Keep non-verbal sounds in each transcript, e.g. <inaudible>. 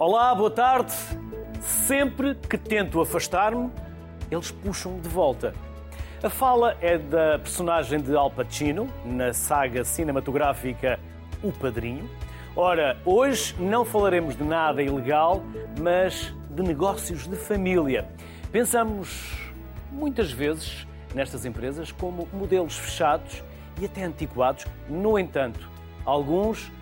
Olá, boa tarde. Sempre que tento afastar-me, eles puxam-me de volta. A fala é da personagem de Al Pacino, na saga cinematográfica O Padrinho. Ora, hoje não falaremos de nada ilegal, mas de negócios de família. Pensamos muitas vezes nestas empresas como modelos fechados e até antiquados. No entanto, alguns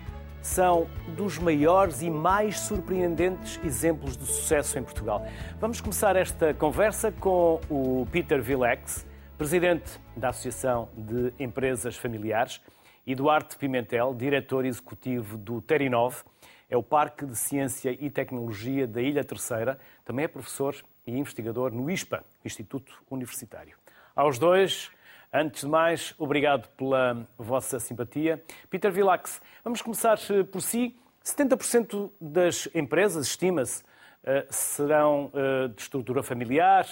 são dos maiores e mais surpreendentes exemplos de sucesso em Portugal. Vamos começar esta conversa com o Peter Vilex, presidente da Associação de Empresas Familiares, e Duarte Pimentel, diretor executivo do Terinov, é o Parque de Ciência e Tecnologia da Ilha Terceira, também é professor e investigador no ISPA, Instituto Universitário. Aos dois, Antes de mais, obrigado pela vossa simpatia. Peter Vilax, vamos começar eh, por si. 70% das empresas, estima-se, eh, serão eh, de estrutura familiar.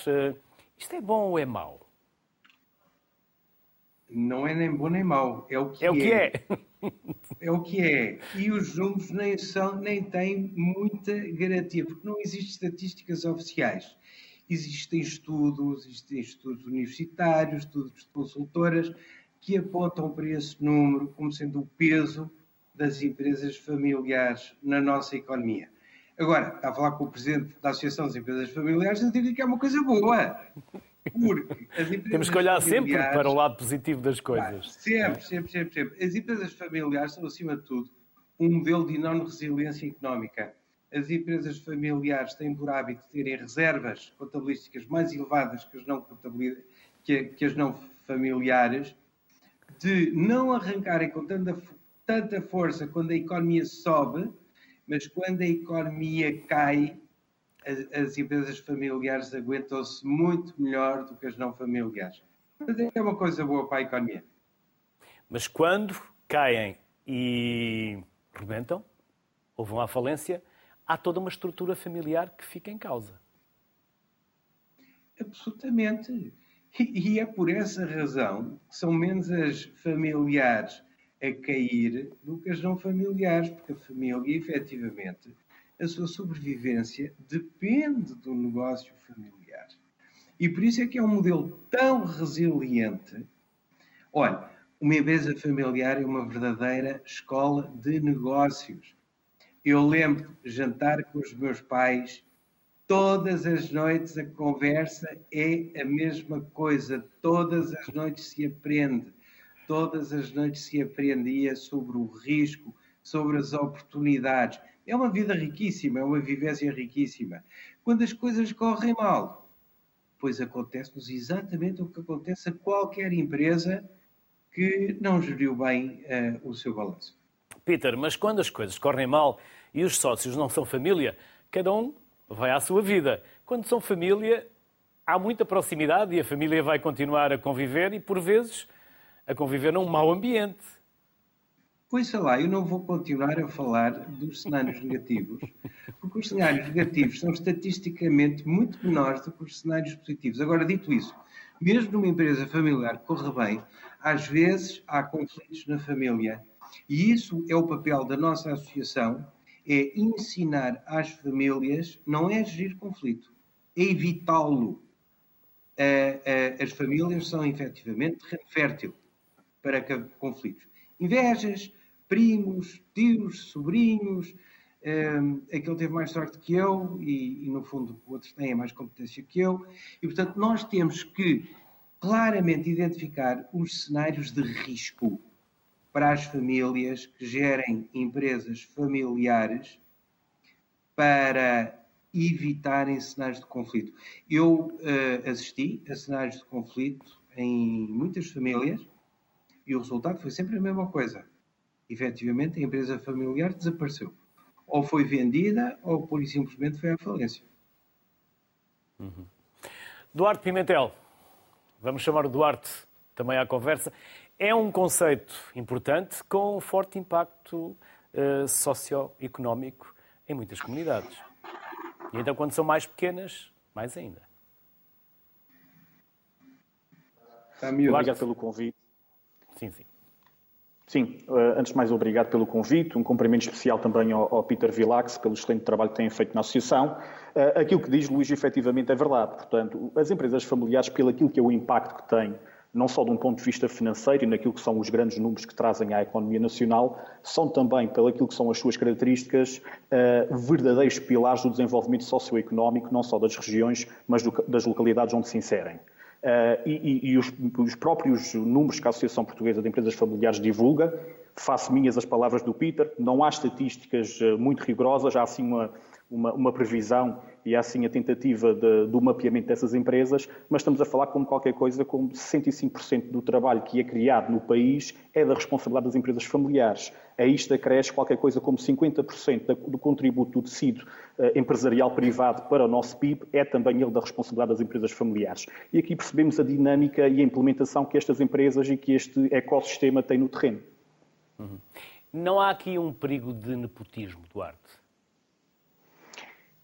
Isto é bom ou é mau? Não é nem bom nem mau, é o que é. O que é. é. <laughs> é o que é. E os números nem, são, nem têm muita garantia, porque não existem estatísticas oficiais existem estudos, existem estudos universitários, estudos de consultoras, que apontam para esse número como sendo o peso das empresas familiares na nossa economia. Agora, está a falar com o presidente da Associação das Empresas Familiares, eu digo que é uma coisa boa. Porque as <laughs> empresas Temos que olhar sempre para o lado positivo das coisas. Sempre, sempre, sempre, sempre. As empresas familiares são, acima de tudo, um modelo de enorme resiliência económica as empresas familiares têm por hábito terem reservas contabilísticas mais elevadas que as não, que, que as não familiares, de não arrancarem com tanta, tanta força quando a economia sobe, mas quando a economia cai, as, as empresas familiares aguentam-se muito melhor do que as não familiares. Mas é uma coisa boa para a economia. Mas quando caem e rebentam, ou vão à falência, há toda uma estrutura familiar que fica em causa. Absolutamente. E é por essa razão que são menos as familiares a cair do que as não familiares, porque a família, efetivamente, a sua sobrevivência depende do negócio familiar. E por isso é que é um modelo tão resiliente. Olha, uma empresa familiar é uma verdadeira escola de negócios. Eu lembro de jantar com os meus pais, todas as noites a conversa é a mesma coisa, todas as noites se aprende, todas as noites se aprendia sobre o risco, sobre as oportunidades. É uma vida riquíssima, é uma vivência riquíssima. Quando as coisas correm mal, pois acontece-nos exatamente o que acontece a qualquer empresa que não geriu bem uh, o seu balanço. Peter, mas quando as coisas correm mal e os sócios não são família, cada um vai à sua vida. Quando são família, há muita proximidade e a família vai continuar a conviver e, por vezes, a conviver num mau ambiente. Pois sei lá, eu não vou continuar a falar dos cenários negativos, porque os cenários negativos são estatisticamente muito menores do que os cenários positivos. Agora, dito isso, mesmo numa empresa familiar que corra bem, às vezes há conflitos na família. E isso é o papel da nossa associação é ensinar às famílias, não é gerir conflito, é evitá-lo. as famílias são efetivamente fértil para conflitos. Invejas, primos, tios, sobrinhos, aquele teve mais sorte que eu e, e, no fundo, outros têm mais competência que eu. E, portanto, nós temos que claramente identificar os cenários de risco para as famílias que gerem empresas familiares para evitarem cenários de conflito. Eu uh, assisti a cenários de conflito em muitas famílias e o resultado foi sempre a mesma coisa. Efetivamente, a empresa familiar desapareceu. Ou foi vendida, ou por e simplesmente foi à falência. Uhum. Duarte Pimentel, vamos chamar o Duarte também à conversa é um conceito importante com forte impacto uh, socioeconómico em muitas comunidades. E então, quando são mais pequenas, mais ainda. Obrigado pelo convite. Sim, sim. Sim, uh, antes de mais, obrigado pelo convite. Um cumprimento especial também ao, ao Peter Vilax pelo excelente trabalho que têm feito na associação. Uh, aquilo que diz Luís, efetivamente, é verdade. Portanto, as empresas familiares, pelo aquilo que é o impacto que têm não só de um ponto de vista financeiro e naquilo que são os grandes números que trazem à economia nacional, são também, pelo aquilo que são as suas características, uh, verdadeiros pilares do desenvolvimento socioeconómico, não só das regiões, mas das localidades onde se inserem. Uh, e, e os, os, próprios números que a Associação Portuguesa de Empresas Familiares divulga, faço minhas as palavras do Peter, não há estatísticas uh, muito rigorosas, há assim uma, uma, uma previsão e há sim a tentativa de, do mapeamento dessas empresas, mas estamos a falar como qualquer coisa, como 65% do trabalho que é criado no país é da responsabilidade das empresas familiares. A isto acresce qualquer coisa como 50% do contributo do tecido uh, empresarial privado para o nosso PIB, é também ele da responsabilidade das empresas familiares. E aqui percebemos a dinâmica e a implementação que estas empresas e que este ecossistema têm no terreno. Uhum. Não há aqui um perigo de nepotismo, Duarte?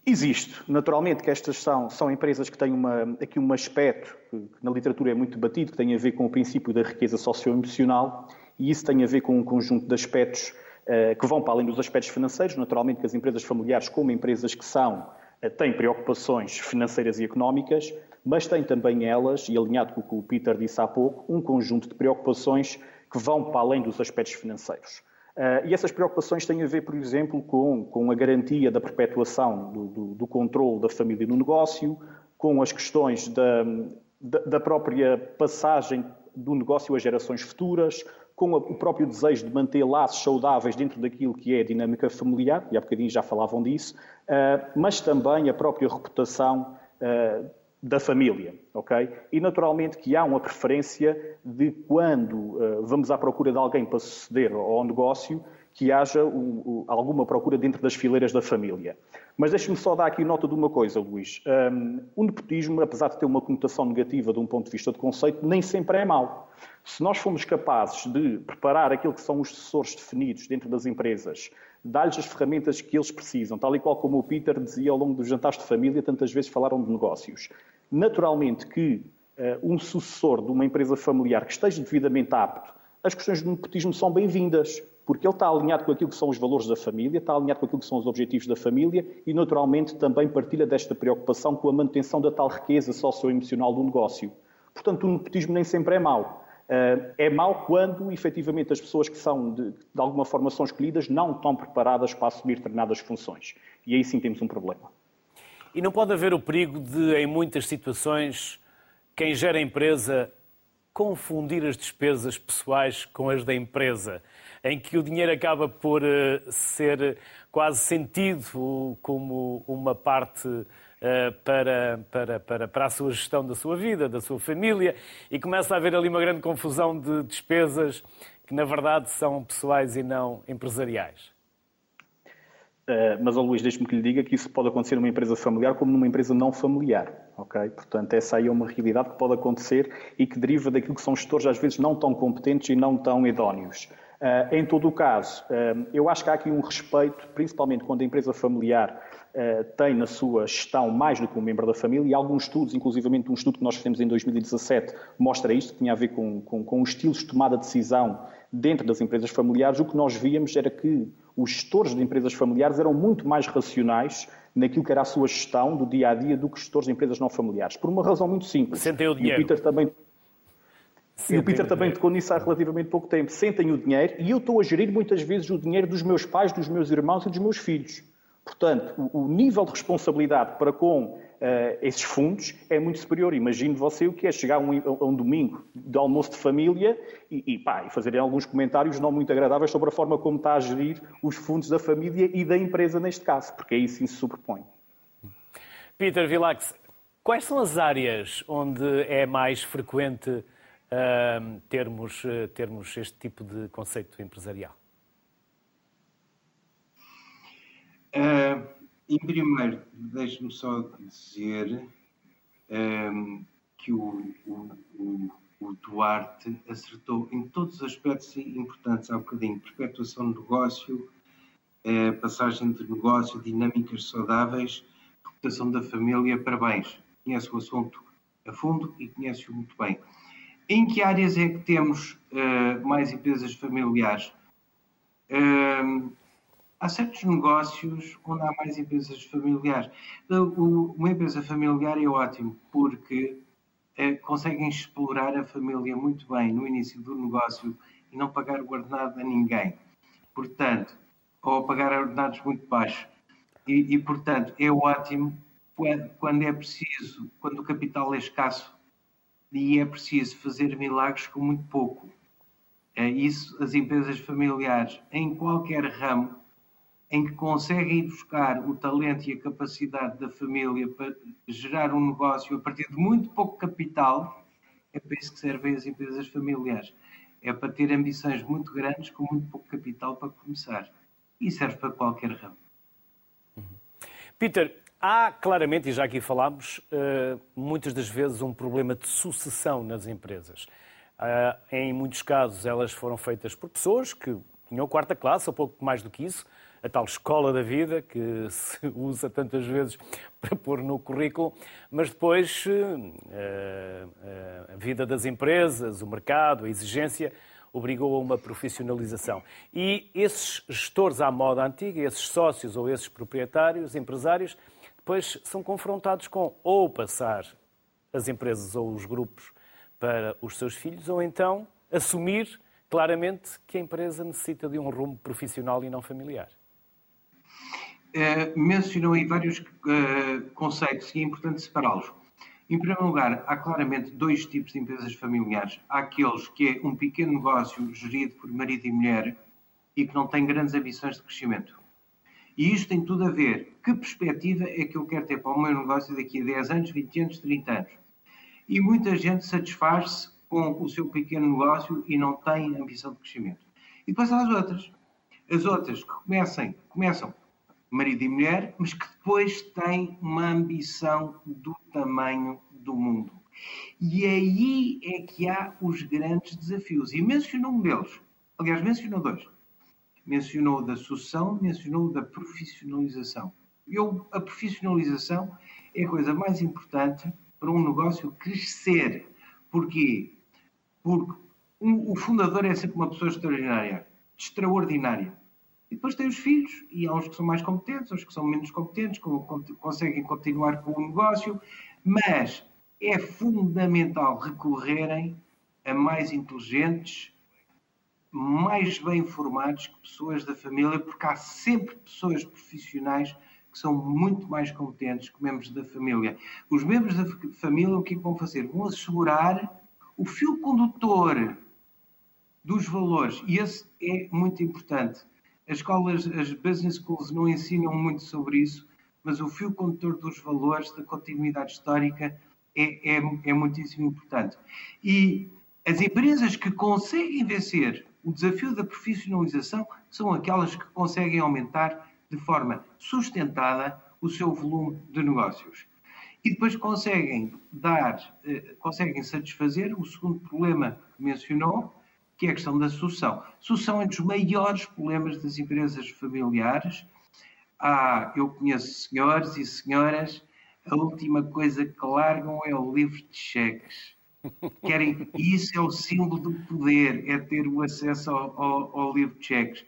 Existe. Naturalmente que estas são, são empresas que têm uma, aqui um aspecto que, que na literatura é muito batido, que tem a ver com o princípio da riqueza socioemocional e isso tem a ver com um conjunto de aspectos uh, que vão para além dos aspectos financeiros. Naturalmente que as empresas familiares, como empresas que são, uh, têm preocupações financeiras e económicas, mas têm também elas, e alinhado com o que o Peter disse há pouco, um conjunto de preocupações que vão para além dos aspectos financeiros. Uh, e essas preocupações têm a ver, por exemplo, com, com a garantia da perpetuação do, do, do controle da família no negócio, com as questões da, da, da, própria passagem do negócio a gerações futuras, com o próprio desejo de manter laços saudáveis dentro daquilo que é a dinâmica familiar, e há bocadinho já falavam disso, uh, mas também a própria reputação uh, da família, ok? E naturalmente que há uma preferência de quando uh, vamos à procura de alguém para suceder ao negócio, que haja um, um, alguma procura dentro das fileiras da família. Mas deixe-me só dar aqui nota de uma coisa, Luís. Um, o nepotismo, apesar de ter uma conotação negativa de um ponto de vista de conceito, nem sempre é mau. Se nós formos capazes de preparar aquilo que são os sucessores definidos dentro das empresas, dar-lhes as ferramentas que eles precisam, tal e qual como o Peter dizia ao longo dos jantares de família, tantas vezes falaram de negócios. Naturalmente que uh, um sucessor de uma empresa familiar que esteja devidamente apto, as questões do nepotismo são bem-vindas, porque ele está alinhado com aquilo que são os valores da família, está alinhado com aquilo que são os objetivos da família e, naturalmente, também partilha desta preocupação com a manutenção da tal riqueza socioemocional do negócio. Portanto, o nepotismo nem sempre é mau. Uh, é mau quando, efetivamente, as pessoas que são, de, de alguma forma, são escolhidas não estão preparadas para assumir determinadas funções. E aí sim temos um problema. E não pode haver o perigo de, em muitas situações, quem gera a empresa confundir as despesas pessoais com as da empresa, em que o dinheiro acaba por uh, ser quase sentido como uma parte uh, para, para, para, para a sua gestão da sua vida, da sua família, e começa a haver ali uma grande confusão de despesas que, na verdade, são pessoais e não empresariais. Uh, mas, oh, Luís, deixe-me que lhe diga que isso pode acontecer numa empresa familiar como numa empresa não familiar, ok? Portanto, essa aí é uma realidade que pode acontecer e que deriva daquilo que são gestores às vezes não tão competentes e não tão idóneos. Uh, em todo o caso, uh, eu acho que há aqui um respeito, principalmente quando a empresa familiar tem na sua gestão mais do que um membro da família, e alguns estudos, inclusivamente um estudo que nós fizemos em 2017, mostra isto, que tinha a ver com, com, com os estilos de tomada de decisão dentro das empresas familiares, o que nós víamos era que os gestores de empresas familiares eram muito mais racionais naquilo que era a sua gestão do dia a dia do que os gestores de empresas não familiares. Por uma razão muito simples. Sentem o dinheiro. E o Peter também. Sentem e o Peter também tocou nisso há relativamente pouco tempo. Sentem o dinheiro e eu estou a gerir muitas vezes o dinheiro dos meus pais, dos meus irmãos e dos meus filhos. Portanto, o, nível de responsabilidade para com uh, esses fundos é muito superior. Imagine você o que é chegar a um, a um domingo de almoço de família e, e, pá, e fazerem alguns comentários não muito agradáveis sobre a forma como está a gerir os fundos da família e da empresa neste caso, porque aí sim se sobrepõe. Peter Vilax, quais são as áreas onde é mais frequente uh, termos, uh, termos este tipo de conceito empresarial? Uh, em primeiro, deixe-me só dizer um, que o, o, o, o, Duarte acertou em todos os aspectos importantes há bocadinho. Perpetuação de negócio, eh, passagem de negócio, dinâmicas saudáveis, reputação da família, parabéns. Conhece o assunto a fundo e conhece-o muito bem. Em que áreas é que temos uh, mais empresas familiares? Uh, há certos negócios onde há mais empresas familiares. Uma empresa familiar é ótimo porque uh, conseguem explorar a família muito bem no início do negócio e não pagar ordenado a ninguém. Portanto, ou pagar ordenados muito baixos. E, e, portanto, é ótimo quando é preciso, quando o capital é escasso e é preciso fazer milagres com muito pouco. É isso, as empresas familiares, em qualquer ramo, em que conseguem buscar o talento e a capacidade da família para gerar um negócio a partir de muito pouco capital, é para isso que servem as empresas familiares. É para ter ambições muito grandes com muito pouco capital para começar. E serve para qualquer ramo. Peter, há claramente, e já aqui falámos, eh, muitas das vezes um problema de sucessão nas empresas. Eh, em muitos casos, elas foram feitas por pessoas que tinham quarta classe, ou pouco mais do que isso, a tal escola da vida que <laughs> se usa tantas vezes para pôr no currículo, mas depois eh, a vida das empresas, o mercado, a exigência obrigou a uma profissionalização. E esses gestores à moda antiga, esses sócios ou esses proprietários, empresários, depois são confrontados com ou passar as empresas ou os grupos para os seus filhos, ou então assumir claramente que a empresa necessita de um rumo profissional e não familiar. Uh, mencionou aí vários uh, conceitos e é importante separá-los. Em primeiro lugar, há claramente dois tipos de empresas familiares. Há aqueles que é um pequeno negócio gerido por marido e mulher e que não tem grandes ambições de crescimento. E isto tem tudo a ver. Que perspectiva é que eu quero ter para o meu negócio daqui a 10 anos, 20 anos, 30 anos? E muita gente satisfaz-se com o seu pequeno negócio e não tem ambição de crescimento. E depois há as outras. As outras que comecem, começam marido e mulher, mas que depois têm uma ambição do tamanho do mundo. E aí é que há os grandes desafios. E mencionou um deles. Aliás, mencionou dois mencionou da sucessão, mencionou da profissionalização. Eu, a profissionalização é a coisa mais importante para um negócio crescer. Porquê? Porque um, o fundador é sempre uma pessoa extraordinária, extraordinária. E depois tem os filhos, e há uns que são mais competentes, outros que são menos competentes, que conseguem continuar com o negócio, mas é fundamental recorrerem a mais inteligentes, mais bem informados que pessoas da família, porque há sempre pessoas profissionais que são muito mais competentes que membros da família. Os membros da família o é que vão fazer? Vão assegurar o fio condutor dos valores, e esse é muito importante. As escolas, as business schools não ensinam muito sobre isso, mas o fio condutor dos valores, da continuidade histórica, é, é, é muitíssimo importante. E as empresas que conseguem vencer o desafio da profissionalização são aquelas que conseguem aumentar de forma sustentada o seu volume de negócios. E depois conseguem dar, eh, conseguem satisfazer o segundo problema que mencionou, que é a questão da sucessão. Sucessão é um dos maiores problemas das empresas familiares. Ah, eu conheço senhores e senhoras, a última coisa que largam é o livro de cheques Querem, isso é o símbolo do poder, é ter o acesso ao, ao, ao livro de cheques.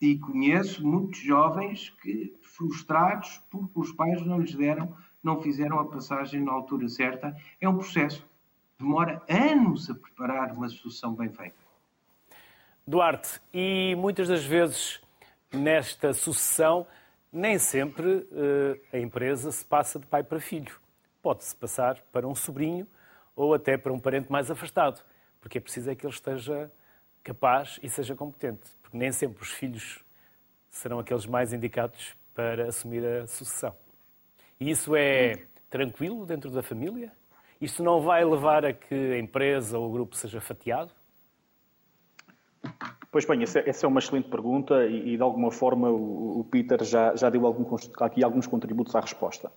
E conheço muitos jovens que, frustrados porque os pais não lhes deram, não fizeram a passagem na altura certa. É um processo. Demora anos a preparar uma solução bem feita. Duarte, e muitas das vezes nesta sucessão, nem sempre uh, a empresa se passa de pai para filho. Pode-se passar para um sobrinho ou até para um parente mais afastado, porque é preciso é que ele esteja capaz e seja competente, porque nem sempre os filhos serão aqueles mais indicados para assumir a sucessão. E isso é tranquilo dentro da família? Isso não vai levar a que a empresa ou o grupo seja fatiado? Pois bem, essa é uma excelente pergunta e, de alguma forma, o Peter já, já deu aqui alguns contributos à resposta.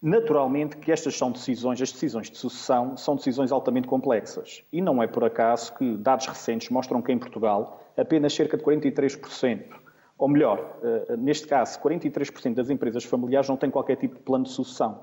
Naturalmente que estas são decisões, as decisões de sucessão são decisões altamente complexas. E não é por acaso que dados recentes mostram que em Portugal apenas cerca de 43%, ou melhor, eh, neste caso, 43% das empresas familiares não têm qualquer tipo de plano de sucessão.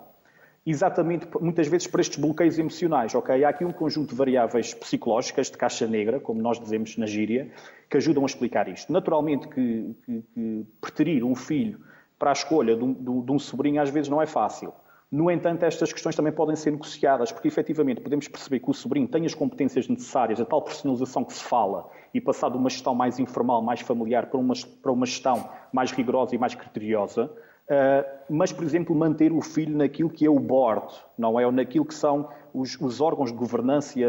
Exatamente muitas vezes para estes bloqueios emocionais, ok? Há aqui um conjunto de variáveis psicológicas de caixa negra, como nós dizemos na gíria, que ajudam a explicar isto. Naturalmente que, que, que preterir um filho para a escolha de um, de um sobrinho às vezes não é fácil. No entanto, estas questões também podem ser negociadas, porque efetivamente podemos perceber que o sobrinho tem as competências necessárias, a tal personalização que se fala, e passar de uma gestão mais informal, mais familiar, para uma, para uma gestão mais rigorosa e mais criteriosa, mas, por exemplo, manter o filho naquilo que é o board, não é? Ou naquilo que são os, os órgãos de governança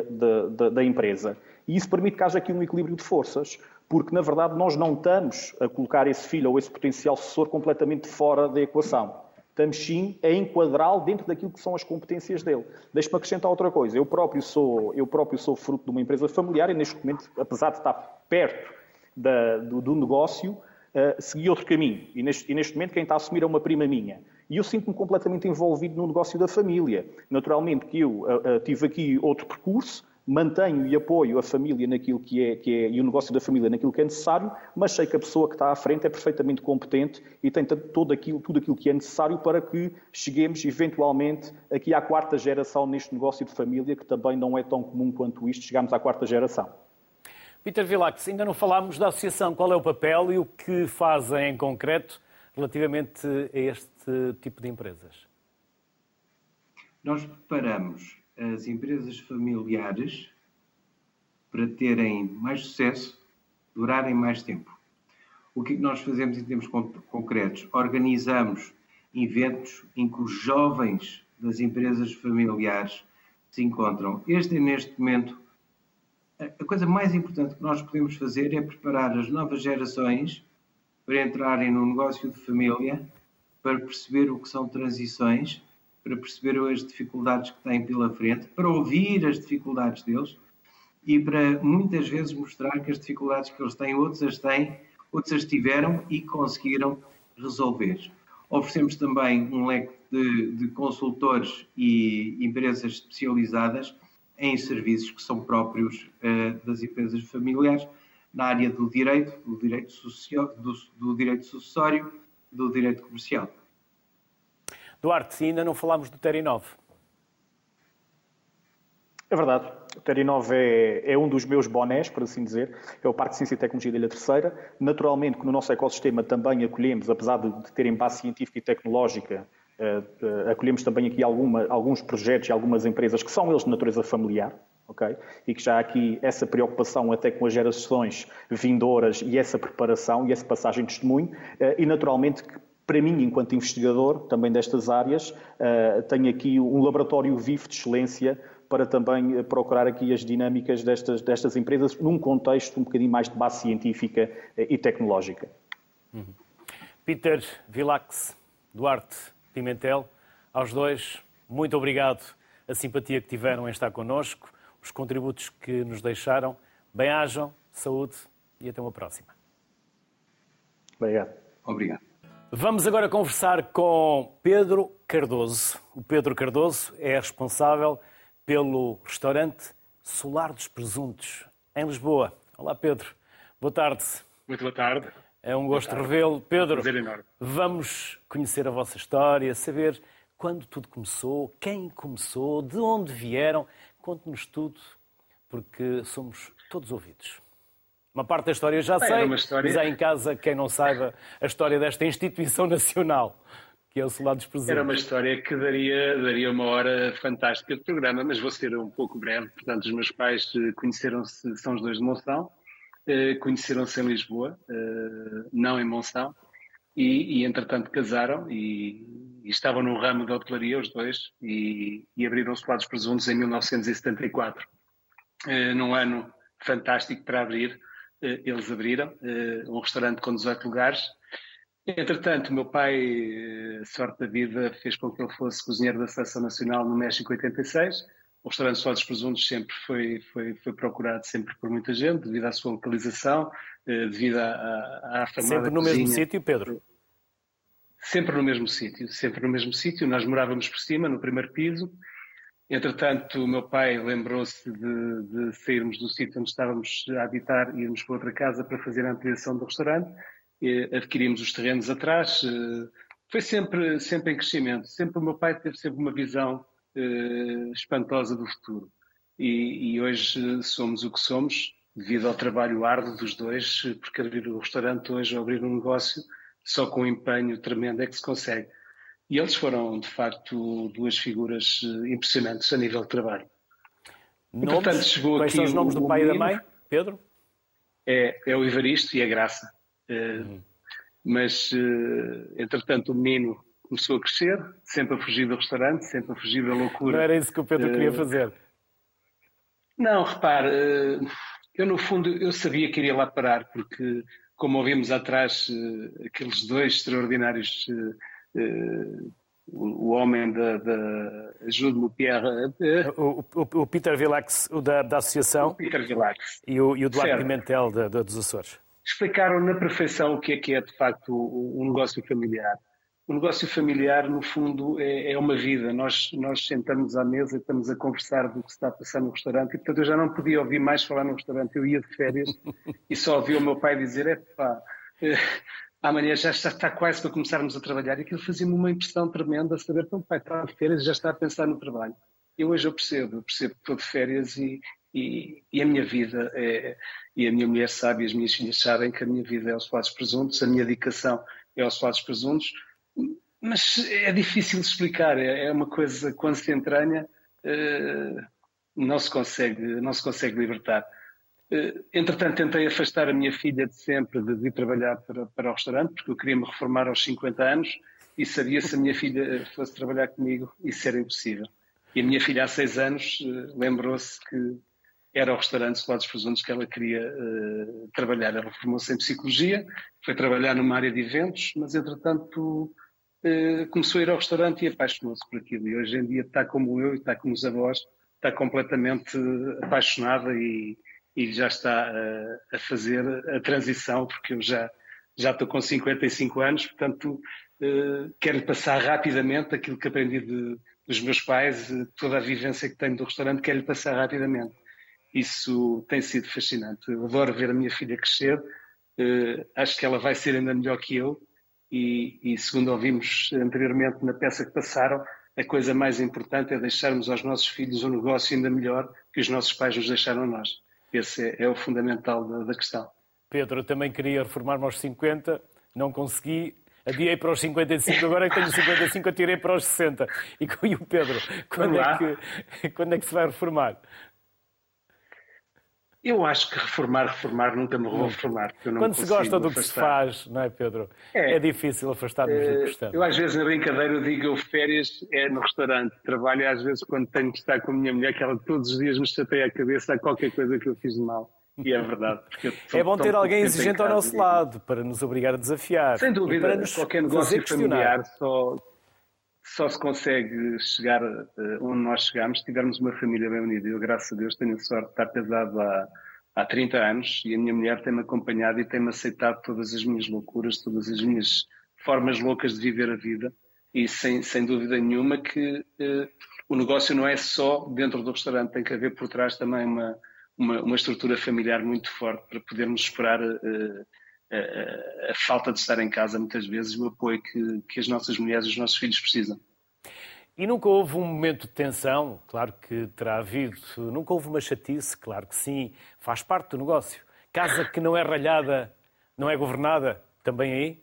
da empresa. E isso permite que haja aqui um equilíbrio de forças, porque, na verdade, nós não estamos a colocar esse filho ou esse potencial sucessor completamente fora da equação. Estamos, sim, a enquadrá-lo dentro daquilo que são as competências dele. Deixe-me acrescentar outra coisa. Eu próprio, sou, eu próprio sou fruto de uma empresa familiar e, neste momento, apesar de estar perto da, do, do negócio, segui outro caminho. E neste, e neste momento quem está a assumir é uma prima minha. E eu sinto-me completamente envolvido no negócio da família. Naturalmente que eu uh, uh, tive aqui outro percurso, mantenho e apoio a família naquilo que é, que é, e o negócio da família naquilo que é necessário, mas sei que a pessoa que está à frente é perfeitamente competente e tem todo aquilo, tudo aquilo que é necessário para que cheguemos eventualmente aqui à quarta geração neste negócio de família, que também não é tão comum quanto isto, chegamos à quarta geração. Peter Vilax, ainda não falámos da associação. Qual é o papel e o que fazem em concreto relativamente a este tipo de empresas? Nós preparamos as empresas familiares para terem mais sucesso, durarem mais tempo. O que é nós fazemos em termos concretos? Organizamos eventos em que os jovens das empresas familiares se encontram. Este é, neste momento, a coisa mais importante que nós podemos fazer é preparar as novas gerações para entrarem no negócio de família, para perceber o que são transições, para perceber as dificuldades que têm pela frente, para ouvir as dificuldades deles e para muitas vezes mostrar que as dificuldades que eles têm, outros as têm, outros as tiveram e conseguiram resolver. Oferecemos também um leque de, de consultores e empresas especializadas em serviços que são próprios uh, das empresas familiares na área do direito, do direito, social, do, do direito sucessório, do direito comercial. Duarte, ainda não falámos do Terinov. É verdade. O Terinov é, é, um dos meus bonés, por assim dizer. É o Parque de Ciência e Tecnologia da Ilha Terceira. Naturalmente que no nosso ecossistema também acolhemos, apesar de, de terem base científica e tecnológica, acolhemos também aqui alguma, alguns projetos e algumas empresas que são eles de natureza familiar, ok? E que já há aqui essa preocupação até com as gerações vindouras e essa preparação e essa passagem de testemunho. Uh, e naturalmente que para mim, enquanto investigador também destas áreas, tenho aqui um laboratório vivo de excelência para também procurar aqui as dinâmicas destas, destas empresas num contexto um bocadinho mais de base científica e tecnológica. Uhum. Peter Vilax, Duarte, Pimentel. Aos dois, muito obrigado a simpatia que tiveram em estar connosco, os contributos que nos deixaram. Bem-ajam, saúde e até uma próxima. Obrigado. Obrigado. Vamos agora conversar com Pedro Cardoso. O Pedro Cardoso é responsável pelo restaurante Solar dos Presuntos, em Lisboa. Olá, Pedro. Boa tarde. Muito boa tarde. É um gosto revê-lo. Pedro, vamos conhecer a vossa história, saber quando tudo começou, quem começou, de onde vieram. Conte-nos tudo, porque somos todos ouvidos. Uma parte da história eu já sei, história... mas há em casa quem não saiba a história desta instituição nacional, que é o Solar dos Presentes. Era uma história que daria, daria uma hora fantástica de programa, mas vou ser um pouco breve. Portanto, os meus pais conheceram-se, são os dois de Monção, eh, conheceram-se em Lisboa, eh, não em Monção, e, e entretanto casaram e, e, estavam no ramo da hotelaria os dois e, e abriram os quadros presuntos em 1974. Eh, num ano fantástico para abrir, eles abriram um restaurante com 18 lugares. Entretanto, meu pai, sorte da vida, fez com que ele fosse cozinheiro da Seleção Nacional no México 86 o restaurante dos Presuntos sempre foi, foi, foi procurado sempre por muita gente, devido à sua localização, eh, devido à, à famada Sempre no cozinha. mesmo sítio, Pedro? Sempre no mesmo sítio, sempre no mesmo sítio. Nós morávamos por cima, no primeiro piso. Entretanto, o meu pai lembrou-se de, de, sairmos do sítio onde estávamos a habitar e irmos para outra casa para fazer a ampliação do restaurante. Adquirimos os terrenos atrás, eh, foi sempre, sempre em crescimento. Sempre o meu pai teve sempre uma visão espantosa do futuro. E, e, hoje somos o que somos devido ao trabalho árduo dos dois, porque abrir o restaurante hoje ou abrir um negócio só com um empenho tremendo é que se consegue. E eles foram, de facto, duas figuras eh, impressionantes a nível de trabalho. Nomes? E, portanto, chegou Quais aqui são os nomes do pai menino, e da mãe, Pedro? É, é o Evaristo e a Graça. Uhum. Mas, eh, entretanto, o menino começou a crescer, sempre a fugir do restaurante, sempre a fugir da loucura. Não era isso que o Pedro queria fazer. Não, repare, eu no fundo eu sabia que iria lá parar, porque como ouvimos atrás aqueles dois extraordinários o, homem da, da ajude-me Pierre o, o, o, Peter Villax o da, da associação o Peter Villax e o, e o Duarte certo. Pimentel da, da, dos Açores explicaram na perfeição o que é que é de facto um negócio familiar o negócio familiar, no fundo, é, é, uma vida. Nós, nós sentamos à mesa e estamos a conversar do que se está a passar no restaurante e, portanto, eu já não podia ouvir mais falar no restaurante. Eu ia de férias <laughs> e só ouvia o meu pai dizer: é pá, eh, amanhã já, já está quase para começarmos a trabalhar. E aquilo fazia-me uma impressão tremenda saber que o pai está de férias e já está a pensar no trabalho. E hoje eu percebo, eu percebo que estou de férias e, e, e, a minha vida, é, e a minha mulher sabe, e as minhas filhas sabem que a minha vida é aos quatro presuntos, a minha dedicação é aos quatro presuntos mas é difícil de explicar, é, é uma coisa quando se entranha eh, não se consegue, não se consegue libertar. Eh, entretanto, tentei afastar a minha filha de sempre de ir trabalhar para, para o restaurante, porque eu queria me reformar aos 50 anos e sabia se a minha filha fosse trabalhar comigo, isso era impossível. E a minha filha, há seis anos, eh, lembrou-se que era o restaurante Solados Presuntos que ela queria uh, trabalhar. Ela formou-se em psicologia, foi trabalhar numa área de eventos, mas entretanto começou a ir ao restaurante e apaixonou-se por aquilo. E hoje em dia está como eu e está como os avós, está completamente apaixonada e, e já está a, a, fazer a transição, porque eu já, já estou com 55 anos, portanto uh, quero passar rapidamente aquilo que aprendi de, dos meus pais, toda a vivência que tenho do restaurante, quero passar rapidamente. Isso tem sido fascinante. Eu adoro ver a minha filha crescer, acho que ela vai ser ainda melhor que eu e, e, segundo ouvimos anteriormente na peça que passaram, a coisa mais importante é deixarmos aos nossos filhos um negócio ainda melhor que os nossos pais nos deixaram a nós. Esse é, é o fundamental da, da, questão. Pedro, eu também queria reformar-me aos 50, não consegui, adiei para os 55, agora que tenho 55, atirei para os 60. E, e o Pedro, quando é, que, quando é que se vai reformar? Eu acho que reformar, reformar, nunca me vou reformar. Quando se gosta do que se faz, não é, Pedro? É, é difícil afastar-nos do que gostamos. Eu, às vezes, na brincadeira, eu digo eu férias é no restaurante. Trabalho, às vezes, quando tenho que estar com a minha mulher, que ela todos os dias me chateia a cabeça a qualquer coisa que eu fiz de mal. E é verdade. é bom ter alguém exigente ao nosso lado, para nos obrigar a desafiar. Sem dúvida, qualquer negócio familiar só, só se consegue chegar uh, onde nós chegamos se tivermos uma família bem unida. Eu, graças a Deus, tenho a sorte de estar casado há, há 30 anos e a minha mulher tem-me acompanhado e tem-me aceitado todas as minhas loucuras, todas as minhas formas loucas de viver a vida. E sem, sem dúvida nenhuma que uh, o negócio não é só dentro do restaurante, tem que haver por trás também uma, uma, uma estrutura familiar muito forte para podermos esperar. Uh, a, a, falta de estar em casa muitas vezes o apoio que, que as nossas mulheres e os nossos filhos precisam. E nunca houve um momento de tensão? Claro que terá havido. Nunca houve uma chatice? Claro que sim. Faz parte do negócio. Casa que não é ralhada, não é governada? Também aí?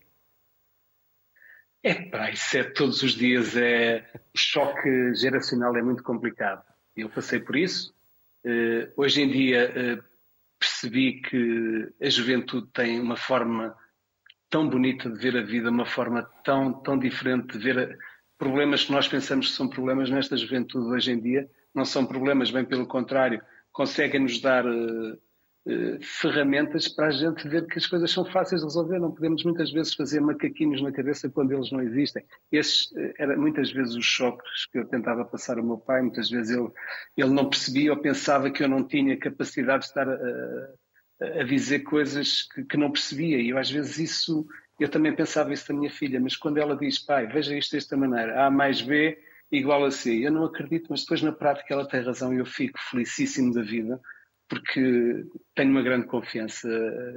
É pá, isso é todos os dias. É... O choque geracional é muito complicado. Eu passei por isso. Uh, hoje em dia uh, percebi que a juventude tem uma forma tão bonita de ver a vida, uma forma tão, tão diferente de ver problemas que nós pensamos que são problemas nesta juventude hoje em dia, não são problemas, bem pelo contrário, conseguem nos dar uh, ferramentas para a gente ver que as coisas são fáceis de resolver. Não podemos muitas vezes fazer macaquinhos na cabeça quando eles não existem. Esses uh, eram muitas vezes os choques que eu tentava passar ao meu pai. Muitas vezes ele, ele não percebia ou pensava que eu não tinha capacidade de estar a, a dizer coisas que, que não percebia. E eu às vezes isso, eu também pensava isso da minha filha, mas quando ela diz, pai, veja isto desta maneira, A mais B igual a C. Eu não acredito, mas depois na prática ela tem razão e eu fico felicíssimo da vida porque tenho uma grande confiança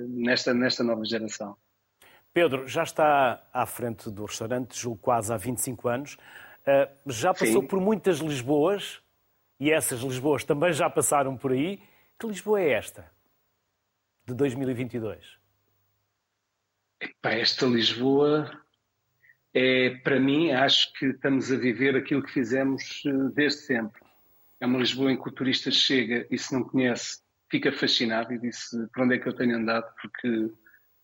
nesta, nesta nova geração. Pedro, já está à frente do restaurante, julgo quase há 25 anos. Uh, já passou Sim. por muitas Lisboas e essas Lisboas também já passaram por aí. Que Lisboa é esta de 2022? Epá, esta Lisboa é, para mim, acho que estamos a viver aquilo que fizemos eh, desde sempre. É uma Lisboa em que o turista chega e se não conhece, fica fascinado e disse para onde é que eu tenho andado, porque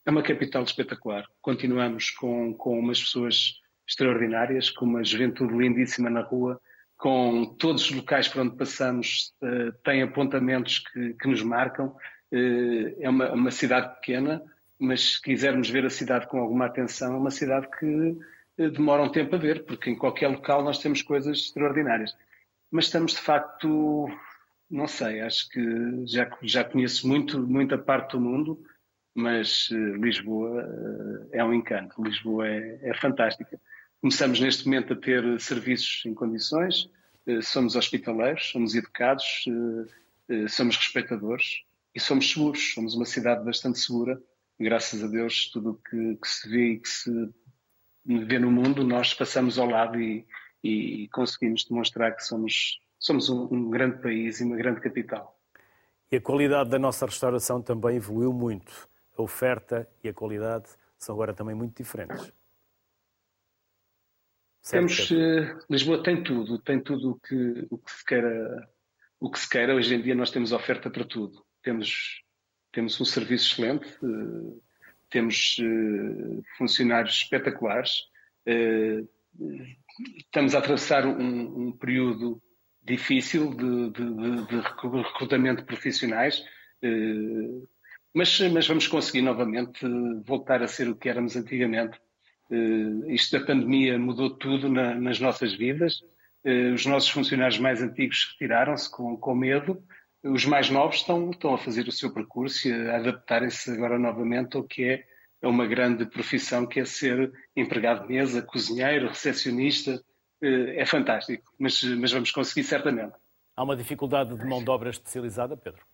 é uma capital espetacular. Continuamos com, com umas pessoas extraordinárias, com uma juventude lindíssima na rua, com todos os locais por onde passamos uh, têm apontamentos que, que nos marcam. Uh, é uma, uma, cidade pequena, mas se quisermos ver a cidade com alguma atenção, é uma cidade que uh, demora um tempo a ver, porque em qualquer local nós temos coisas extraordinárias. Mas estamos de facto, não sei, acho que já, já conheço muito, muita parte do mundo mas uh, Lisboa uh, é um encanto, Lisboa é, é, fantástica. Começamos neste momento a ter serviços em condições, uh, somos hospitaleiros, somos educados, somos respeitadores e somos seguros, somos uma cidade bastante segura. Graças a Deus, tudo o que, que, se vê e que se vê no mundo, nós passamos ao lado e, e conseguimos demonstrar que somos, somos um, um grande país e uma grande capital. E a qualidade da nossa restauração também evoluiu muito a oferta e a qualidade são agora também muito diferentes. Temos, uh, Lisboa tem tudo, tem tudo o que, o que se queira, o que se queira. Hoje em dia nós temos oferta para tudo. Temos, temos um serviço excelente, uh, temos uh, funcionários espetaculares, estamos a atravessar um, um período difícil de, de, de, recrutamento de profissionais. Mas, mas vamos conseguir novamente voltar a ser o que éramos antigamente. Uh, isto da pandemia mudou tudo na, nas nossas vidas. Os nossos funcionários mais antigos retiraram-se com, com medo. Os mais novos estão, estão a fazer o seu percurso e a adaptarem-se agora novamente ao que é uma grande profissão, que é ser empregado de mesa, cozinheiro, recepcionista. Uh, é fantástico, mas, mas vamos conseguir certamente. Há uma dificuldade de mão de obra especializada, Pedro?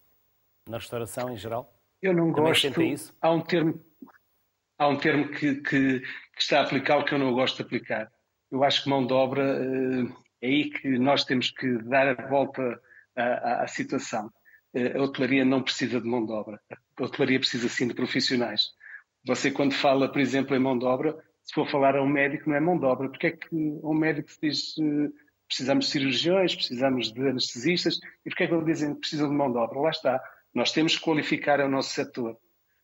Na restauração em geral? Eu não Também gosto. Isso? Há um termo, há um termo que, que, que, está a aplicar o que eu não gosto de aplicar. Eu acho que mão de obra eh, é aí que nós temos que dar a volta à, à, à situação. Eh, a hotelaria não precisa de mão de obra. A hotelaria precisa sim de profissionais. Você, quando fala, por exemplo, em mão de obra, se for falar a um médico, não é mão de obra. Porque é que um médico se diz eh, precisamos de cirurgiões, precisamos de anestesistas, e porque é que eles dizem que precisam de mão de obra? Lá está. Nós temos que qualificar o nosso setor.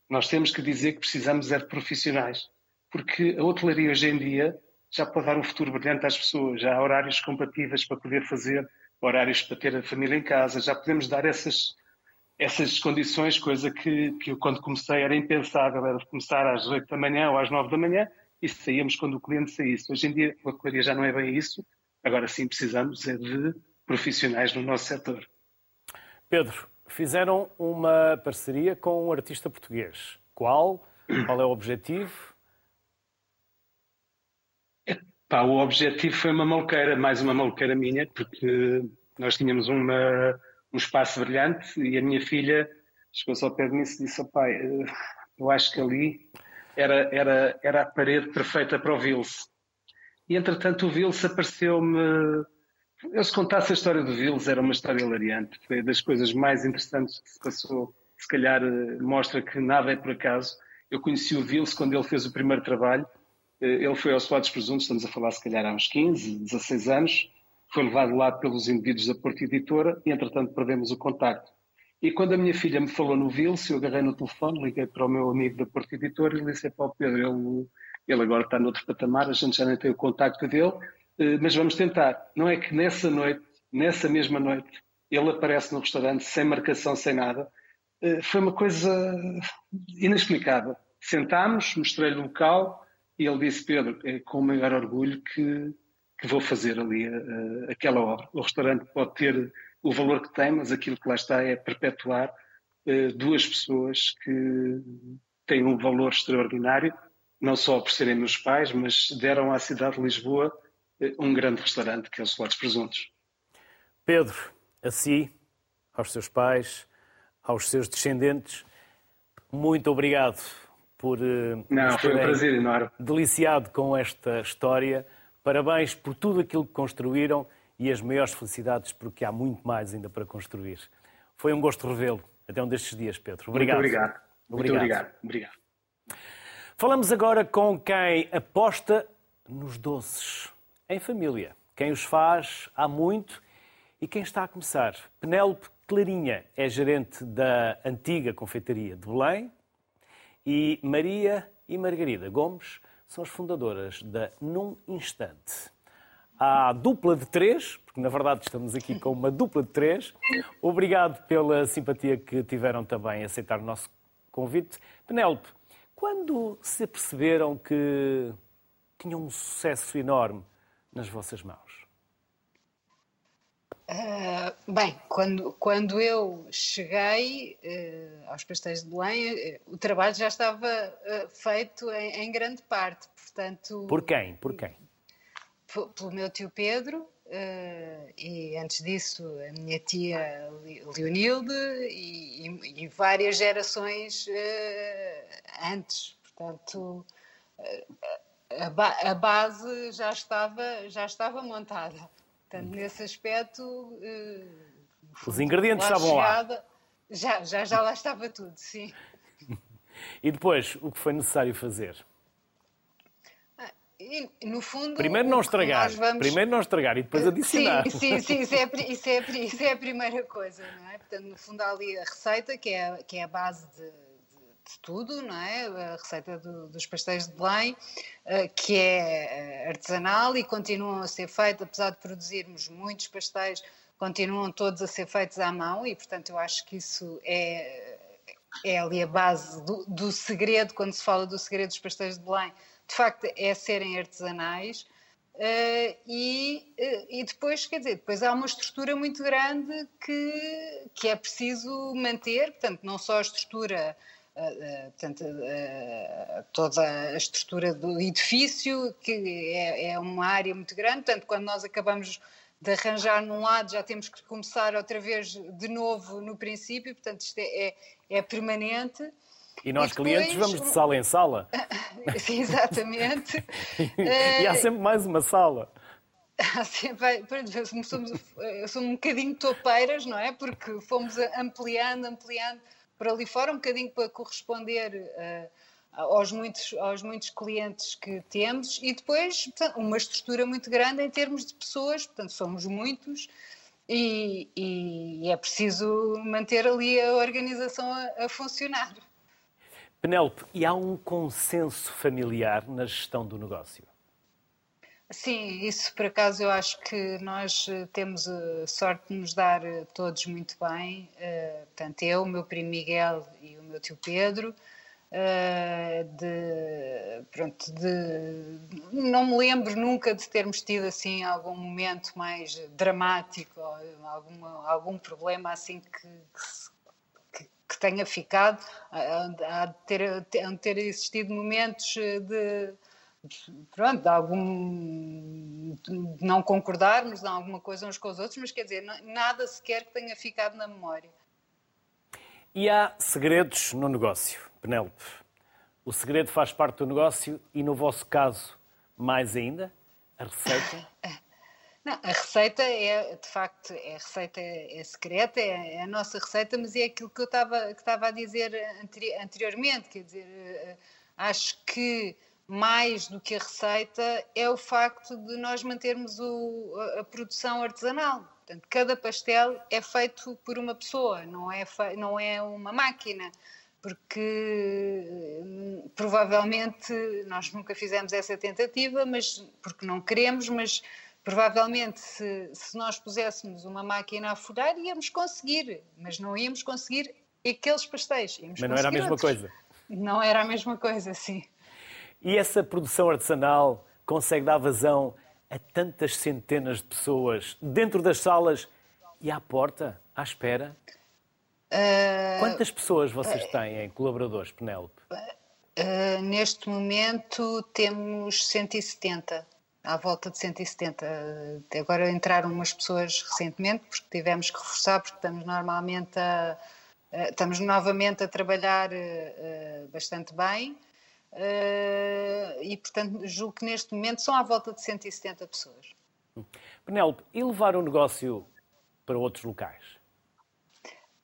Nós temos que dizer que precisamos é de profissionais. Porque a hotelaria hoje em dia já pode dar um futuro brilhante às pessoas. Já há horários compatíveis para poder fazer, horários para ter a família em casa. Já podemos dar essas, essas condições, coisa que, que eu, quando comecei era impensável. Era começar às 8 da manhã ou às 9 da manhã e saíamos quando o cliente saísse. Hoje em dia a hotelaria já não é bem isso. Agora sim precisamos é de profissionais no nosso setor. Pedro, fizeram uma parceria com um artista português. Qual? Qual é o objetivo? Epá, o objetivo foi uma malqueira, mais uma malqueira minha, porque nós tínhamos uma, um espaço brilhante e a minha filha chegou-se ao pé de mim e disse: oh, pai, eh, eu acho que ali era, era, era a parede perfeita para o Vils. E entretanto o Vils apareceu-me eu se contasse a história do Vils era uma história hilariante. Foi das coisas mais interessantes que se passou. Se calhar eh, mostra que nada é por acaso. Eu conheci o Vils quando ele fez o primeiro trabalho. Eh, ele foi aos Suados Presuntos, estamos a falar se calhar há uns 15, 16 anos. Foi levado lá pelos indivíduos da Porta Editora e entretanto perdemos o contacto. E quando a minha filha me falou no Vils, eu agarrei no telefone, liguei para o meu amigo da Porta Editora e disse para o Pedro, ele, ele agora está noutro patamar, a gente já nem tem o contacto dele, eh, mas vamos tentar. Não é que nessa noite, nessa mesma noite, ele aparece no restaurante sem marcação, sem nada. Eh, foi uma coisa inexplicável. Sentámos, mostrei-lhe o local e ele disse: Pedro, é com o maior orgulho que, que vou fazer ali uh, aquela obra. O restaurante pode ter o valor que tem, mas aquilo que lá está é perpetuar uh, duas pessoas que têm um valor extraordinário, não só por serem meus pais, mas deram à cidade de Lisboa um grande restaurante que é o Solares Presuntos. Pedro, a si, aos seus pais, aos seus descendentes, muito obrigado por Não, foi um prazer enorme. deliciado com esta história. Parabéns por tudo aquilo que construíram e as maiores felicidades, porque há muito mais ainda para construir. Foi um gosto revê-lo. Até um destes dias, Pedro. Obrigado. Muito obrigado. Muito obrigado. obrigado. Falamos agora com quem aposta nos doces, em família. Quem os faz há muito e quem está a começar. Penélope Clarinha é gerente da antiga confeitaria de Belém e Maria e Margarida Gomes são as fundadoras da Num Instante. A dupla de três, porque na verdade estamos aqui com uma dupla de três. Obrigado pela simpatia que tiveram também em aceitar o nosso convite. Penélope, quando se perceberam que tinham um sucesso enorme nas vossas mãos? Uh, bem, quando, quando eu cheguei uh, aos Pastéis de Belém, uh, o trabalho já estava feito em, em, grande parte, portanto... Por quem? Por quem? Pelo meu tio Pedro, e antes disso a minha tia Leonilde e, e, e várias gerações antes, portanto a, ba a, base já estava, já estava montada. Portanto, nesse aspecto. Uh, Os ingredientes estavam chegada, lá. Já, já, já lá estava tudo, sim. <laughs> e depois, o que foi necessário fazer? No fundo, primeiro não estragar, vamos... primeiro não estragar e depois adicionar. Sim, sim, sim isso, é, isso, é, isso é a primeira coisa, não é? Portanto, no fundo há ali a receita, que é, que é a base de, de tudo, não é? A receita do, dos pastéis de Belém, uh, que é eh, artesanal e continuam a ser feitos, apesar de produzirmos muitos pastéis, continuam todos a ser feitos à mão e, portanto, eu acho que isso é, é ali a base do, do segredo, quando se fala do segredo dos pastéis de Belém, de facto é serem artesanais. Uh, e, uh, e depois, quer dizer, depois há uma estrutura muito grande que, que é preciso manter, portanto, não só a estrutura portanto, toda a estrutura do edifício, que é, é, uma área muito grande, portanto, quando nós acabamos de arranjar num lado, já temos que começar outra vez de novo no princípio, portanto, isto é, é, é permanente. E nós, e depois... clientes, vamos de sala em sala. <laughs> Sim, exatamente. <laughs> e há sempre mais uma sala. Somos, somos um bocadinho topeiras, não é? Porque fomos ampliando, ampliando por ali fora, um bocadinho para corresponder uh, aos, muitos, aos muitos clientes que temos e depois portanto, uma estrutura muito grande em termos de pessoas, portanto somos muitos e, e é preciso manter ali a organização a, a funcionar. Penélope, e há um consenso familiar na gestão do negócio? Sim, isso por acaso eu acho que nós eh, temos a eh, sorte de nos dar eh, todos muito bem, portanto eu, o meu primo Miguel e o meu tio Pedro, de, pronto, de, não me lembro nunca de termos tido assim algum momento mais dramático, alguma, algum problema assim que, que, que tenha ficado, há de ter, de ter existido momentos de pronto, de algum de não concordarmos em alguma coisa uns com os outros, mas quer dizer, nada sequer que tenha ficado na memória. E há segredos no negócio, Penélope? O segredo faz parte do negócio e, no vosso caso, mais ainda? A receita? <laughs> Não, a receita é, de facto, é a receita é, secreta, é, é, a nossa receita, mas é aquilo que eu estava, a dizer anteriormente, quer dizer, eh, acho que mais do que a receita é o facto de nós mantermos o, a, a, produção artesanal. Portanto, cada pastel é feito por uma pessoa, não é, não é uma máquina, porque hum, provavelmente nós nunca fizemos essa tentativa, mas porque não queremos, mas provavelmente se, se nós puséssemos uma máquina a folhar íamos conseguir, mas não íamos conseguir aqueles pastéis. mas não era a mesma outros. coisa. Não era a mesma coisa, sim. E essa produção artesanal consegue dar vazão a tantas centenas de pessoas dentro das salas e à porta, à espera? Uh, Quantas pessoas vocês têm, colaboradores, Penélope? Uh, neste momento temos 170, à volta de 170. Uh, agora entraram umas pessoas recentemente, porque tivemos que reforçar, porque estamos normalmente a, estamos novamente a trabalhar bastante bem. E, portanto, julgo que neste momento são à volta de 170 pessoas. Penélope, e levar o negócio para outros locais?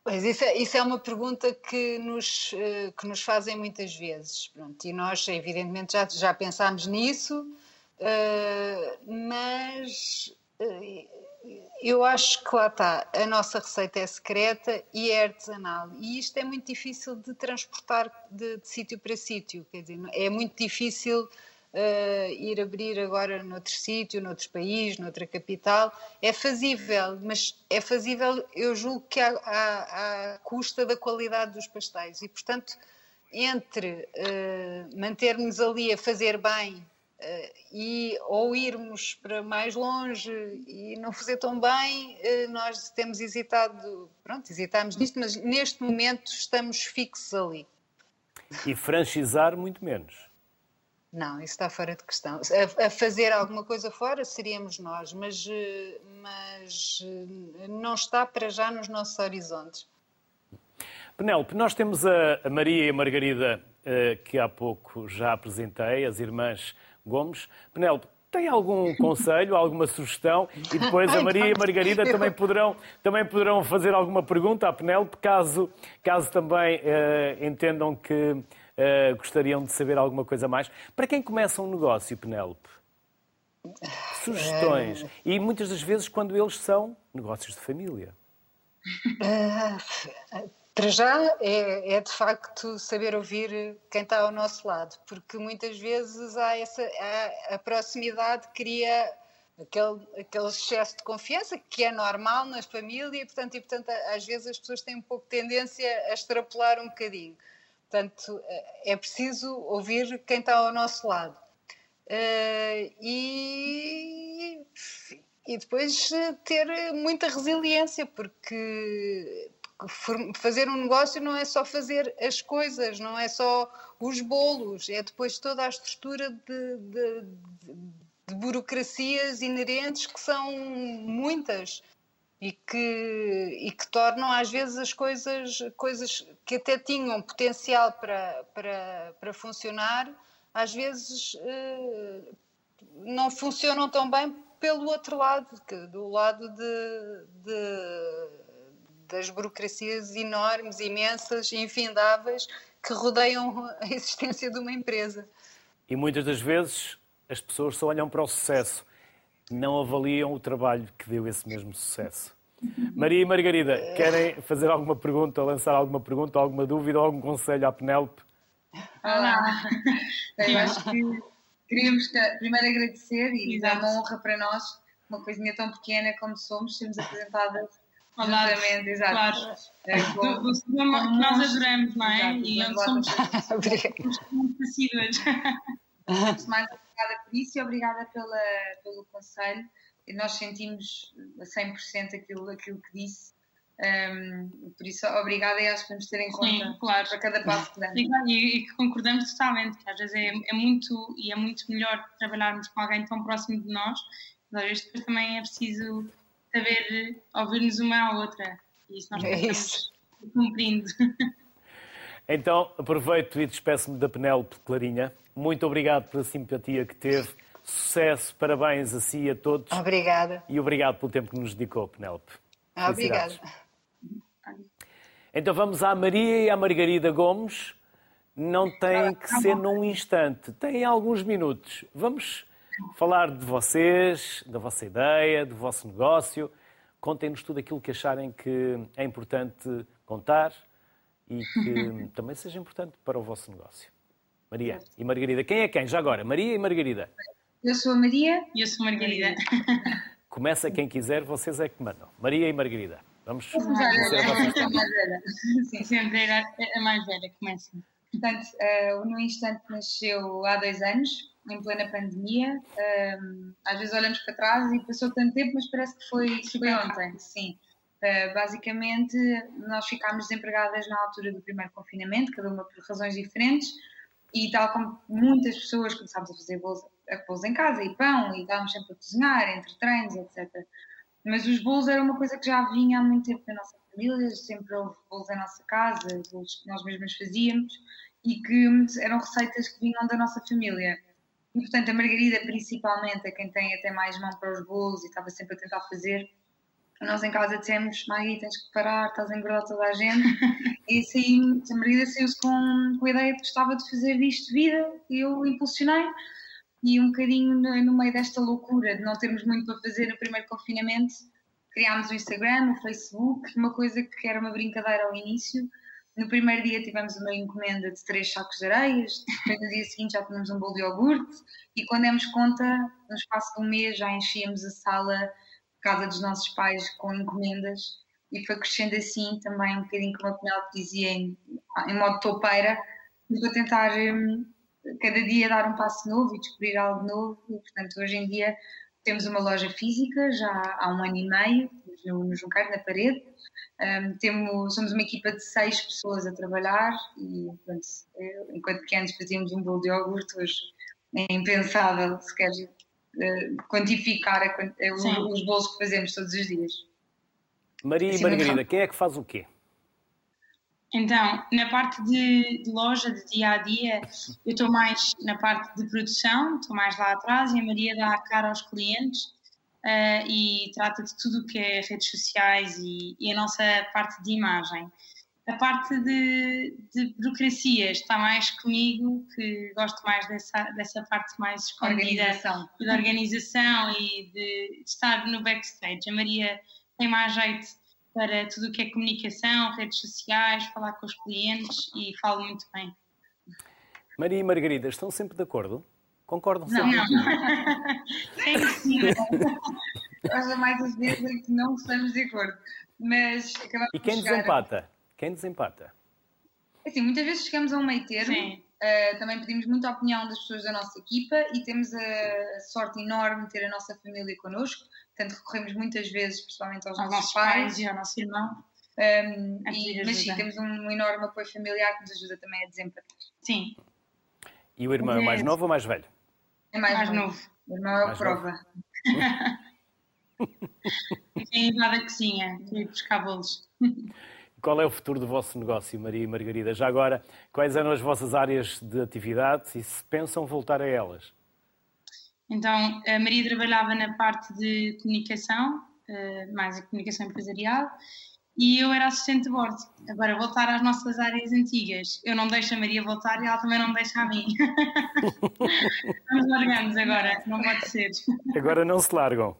Pois isso é, isso é uma pergunta que nos, que nos fazem muitas vezes. Pronto, e nós, evidentemente, já, já pensámos nisso, uh, mas eu acho que lá está, a nossa receita é secreta e é artesanal. E isto é muito difícil de transportar de, de sítio para sítio. Quer dizer, é muito difícil uh, ir abrir agora noutro sítio, noutro país, noutra capital. É fazível, mas é fazível, eu julgo que à, à, custa da qualidade dos pastéis. E, portanto, entre uh, manter-nos ali a fazer bem e ou irmos para mais longe e não fazer tão bem, uh, nós temos hesitado, pronto, hesitámos nisto, mas neste momento estamos fixos ali. E franchizar muito menos. Não, isso está fora de questão. A, a fazer alguma coisa fora seríamos nós, mas, uh, mas não está para já nos nossos horizontes. Penélope, nós temos a, a Maria e a Margarida, que há pouco já apresentei, as irmãs Gomes. Penélope, tem algum <laughs> conselho, alguma sugestão? E depois a Maria e a Margarida também poderão, também poderão fazer alguma pergunta à Penélope, caso, caso também eh, entendam que eh, gostariam de saber alguma coisa mais. Para quem começa um negócio, Penélope? Sugestões. E muitas das vezes quando eles são negócios de família. Para já é, é, de facto saber ouvir quem está ao nosso lado, porque muitas vezes há essa há, a proximidade cria aquele, aquele excesso de confiança que é normal nas famílias e portanto, e, portanto às vezes as pessoas têm um pouco tendência a extrapolar um bocadinho. Portanto, é preciso ouvir quem está ao nosso lado. Uh, e, e depois ter muita resiliência, porque fazer um negócio não é só fazer as coisas, não é só os bolos, é depois toda a estrutura de, de, de burocracias inerentes que são muitas e que, e que tornam às vezes as coisas, coisas que até tinham potencial para, para, para funcionar, às vezes eh, não funcionam tão bem pelo outro lado, que, do lado de, de das burocracias enormes, imensas, infindáveis que rodeiam a existência de uma empresa. E muitas das vezes as pessoas só olham para o sucesso, não avaliam o trabalho que deu esse mesmo sucesso. Maria e Margarida, querem fazer alguma pergunta, lançar alguma pergunta, alguma dúvida, algum conselho à Penélope? Olá! Eu acho que queríamos primeiro agradecer e dar uma honra para nós, uma coisinha tão pequena como somos, sermos apresentadas Exatamente, exato. Claro. É, do, do cinema que nós adoramos, não é? Exato, e onde <laughs> <laughs> somos, muito parecidas. Mais obrigada por isso e obrigada pela, pelo conselho. Nós sentimos a 100% aquilo, aquilo que disse. Um, por isso, obrigada e acho que vamos ter em conta Sim, claro. para cada passo que damos. E, e concordamos totalmente, que às vezes é, é, muito e é muito melhor trabalharmos com alguém tão próximo de nós, mas às vezes também é preciso saber ouvir-nos uma à outra. E isso nós é isso. cumprindo. <laughs> Então, aproveito e despeço-me da Penélope Clarinha. Muito obrigado pela simpatia que teve. Sucesso, parabéns a si e a todos. Obrigada. E obrigado pelo tempo que nos dedicou, Penélope. Obrigada. Então vamos à Maria e à Margarida Gomes. Não tem que ser num instante, tem alguns minutos. Vamos falar de vocês, da vossa ideia, do vosso negócio. Contem-nos tudo aquilo que acharem que é importante contar e que <laughs> também seja importante para o vosso negócio. Maria e Margarida. Quem é quem? Já agora, Maria e Margarida. Eu sou a Maria. E eu sou a Margarida. <laughs> Começa quem quiser, vocês é que mandam. Maria e Margarida. Vamos começar a mais velha. Sim, sempre a mais velha. Começa. Portanto, uh, no instante nasceu há dois anos em plena pandemia. Um, às vezes olhamos para trás e passou tanto tempo, mas parece que foi, foi ontem. Sim. Uh, basicamente, nós ficámos desempregadas na altura do primeiro confinamento, cada uma por razões diferentes, e tal como muitas pessoas começámos a fazer bolos, bolos em casa e pão, e estávamos sempre a cozinhar, entre treinos, etc. Mas os bolos era uma coisa que já vinha há muito tempo na nossa família, sempre houve bolos em nossa casa, bolos que nós mesmas fazíamos, e que eram receitas que vinham da nossa família. E, portanto, a Margarida, principalmente, é quem tem até mais mão para os bolos e estava sempre a tentar fazer. Nós em casa dissemos, Magui, tens que parar, estás a engordar toda a gente. <laughs> e assim, a Margarida saiu-se com, com a ideia de que gostava de fazer disto de vida e eu impulsionei. E um bocadinho no, no meio desta loucura de não termos muito para fazer no primeiro confinamento, criámos o Instagram, o Facebook, uma coisa que era uma brincadeira ao início, no primeiro dia tivemos uma encomenda de três sacos de areias, depois no dia seguinte já tínhamos um bolo de iogurte e quando demos conta, no espaço de um mês já enchíamos a sala, casa dos nossos pais com encomendas e foi crescendo assim também um bocadinho como a Penelope dizia em, em modo topeira, para tentar um, cada dia dar um passo novo e descobrir algo novo e portanto hoje em dia temos uma loja física já há um ano e meio no, no Junqueiro, na parede um, temos, somos uma equipa de seis pessoas a trabalhar e pronto, eu, enquanto que antes fazíamos um bolo de iogurte, hoje é impensável sequer uh, quantificar a, a, os, os bolos que fazemos todos os dias. Maria assim, e Margarida, quem é que faz o quê? Então, na parte de, de, loja, de dia a dia, eu estou mais na parte de produção, estou mais lá atrás e a Maria dá a cara aos clientes uh, e trata de tudo o que é redes sociais e, e, a nossa parte de imagem. A parte de, de burocracia está mais comigo, que gosto mais dessa, dessa parte mais escondida organização. da organização e de, de estar no backstage. A Maria tem mais jeito para tudo o que é comunicação, redes sociais, falar com os clientes e falo muito bem. Maria e Margarida estão sempre de acordo? Concordam não, sempre? Não, é impossível. Nós mais as vezes é que não estamos de acordo. Mas E quem chegar... desempata? Quem desempata? É assim, muitas vezes chegamos a um meio termo. Uh, também pedimos muita opinião das pessoas da nossa equipa e temos a sorte enorme de ter a nossa família connosco. Portanto, recorremos muitas vezes, principalmente aos, aos nossos pais, pais, e ao nosso irmão. Um, e, mas sim, temos um enorme apoio familiar que nos ajuda também a desempatar. Sim. E o irmão é mais novo ou mais velho? É mais, mais novo. novo. O irmão é o prova. Quem vai da cozinha e buscar bolos. <laughs> Qual é o futuro do vosso negócio, Maria e Margarida? Já agora, quais eram as vossas áreas de atividade e se pensam voltar a elas? Então, a Maria trabalhava na parte de comunicação, eh, mais a comunicação empresarial, e eu era assistente de bordo. Agora, voltar às nossas áreas antigas. Eu não deixo a Maria voltar e ela também não deixa a mim. <laughs> Estamos largando agora, não pode ser. Agora não se largam.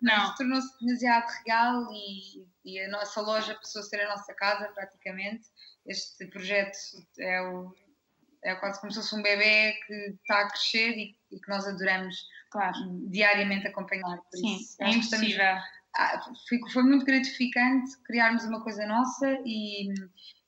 Não. Tornou-se demasiado real e, e, a nossa loja passou a ser a nossa casa, praticamente. Este projeto é, o, é quase como se fosse um bebê que está a crescer e, e que nós adoramos claro. diariamente acompanhar. Por Sim, isso, é impossível. Estamos, ah, foi muito gratificante criarmos uma coisa nossa e,